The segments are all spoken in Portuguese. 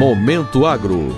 Momento Agro.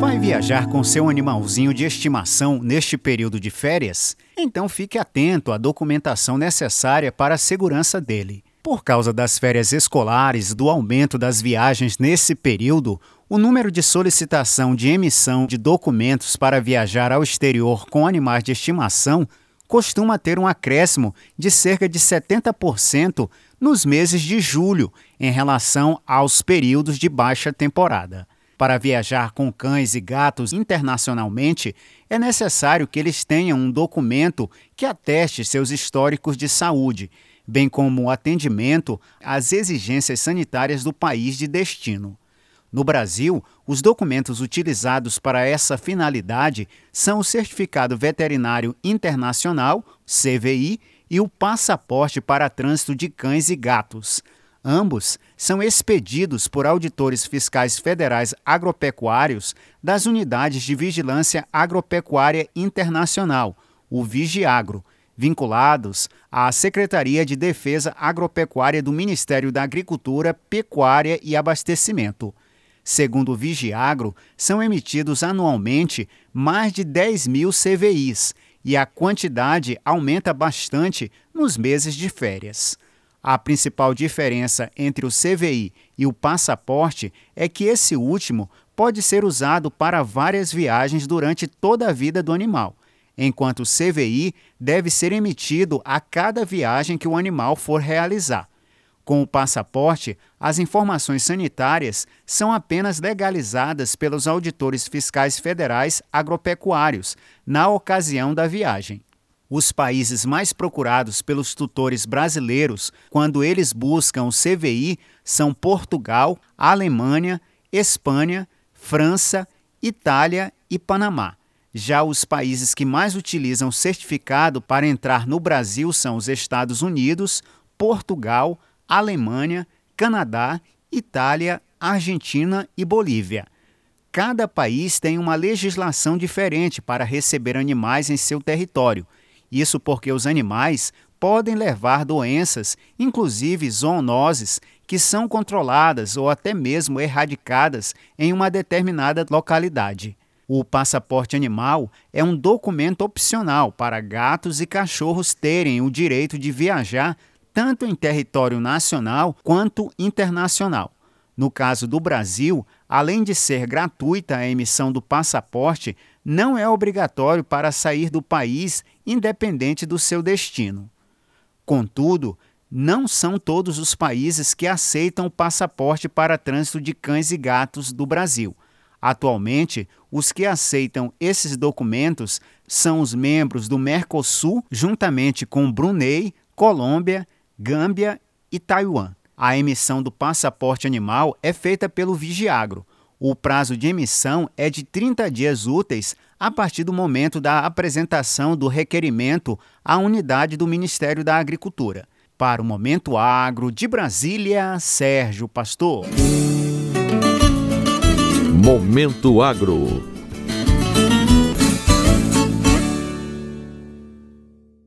Vai viajar com seu animalzinho de estimação neste período de férias? Então fique atento à documentação necessária para a segurança dele. Por causa das férias escolares, do aumento das viagens nesse período, o número de solicitação de emissão de documentos para viajar ao exterior com animais de estimação costuma ter um acréscimo de cerca de 70% nos meses de julho em relação aos períodos de baixa temporada. Para viajar com cães e gatos internacionalmente, é necessário que eles tenham um documento que ateste seus históricos de saúde, bem como o atendimento às exigências sanitárias do país de destino. No Brasil, os documentos utilizados para essa finalidade são o Certificado Veterinário Internacional, CVI, e o Passaporte para Trânsito de Cães e Gatos. Ambos são expedidos por auditores fiscais federais agropecuários das Unidades de Vigilância Agropecuária Internacional, o Vigiagro, vinculados à Secretaria de Defesa Agropecuária do Ministério da Agricultura, Pecuária e Abastecimento. Segundo o Vigiagro, são emitidos anualmente mais de 10 mil CVIs e a quantidade aumenta bastante nos meses de férias. A principal diferença entre o CVI e o passaporte é que esse último pode ser usado para várias viagens durante toda a vida do animal, enquanto o CVI deve ser emitido a cada viagem que o animal for realizar. Com o passaporte, as informações sanitárias são apenas legalizadas pelos auditores fiscais federais agropecuários na ocasião da viagem. Os países mais procurados pelos tutores brasileiros quando eles buscam o CVI são Portugal, Alemanha, Espanha, França, Itália e Panamá. Já os países que mais utilizam certificado para entrar no Brasil são os Estados Unidos, Portugal, Alemanha, Canadá, Itália, Argentina e Bolívia. Cada país tem uma legislação diferente para receber animais em seu território. Isso porque os animais podem levar doenças, inclusive zoonoses, que são controladas ou até mesmo erradicadas em uma determinada localidade. O passaporte animal é um documento opcional para gatos e cachorros terem o direito de viajar tanto em território nacional quanto internacional. No caso do Brasil, além de ser gratuita a emissão do passaporte, não é obrigatório para sair do país independente do seu destino. Contudo, não são todos os países que aceitam o passaporte para trânsito de cães e gatos do Brasil. Atualmente, os que aceitam esses documentos são os membros do Mercosul, juntamente com Brunei, Colômbia, Gâmbia e Taiwan. A emissão do passaporte animal é feita pelo Vigiagro. O prazo de emissão é de 30 dias úteis a partir do momento da apresentação do requerimento à unidade do Ministério da Agricultura. Para o Momento Agro de Brasília, Sérgio Pastor. Momento Agro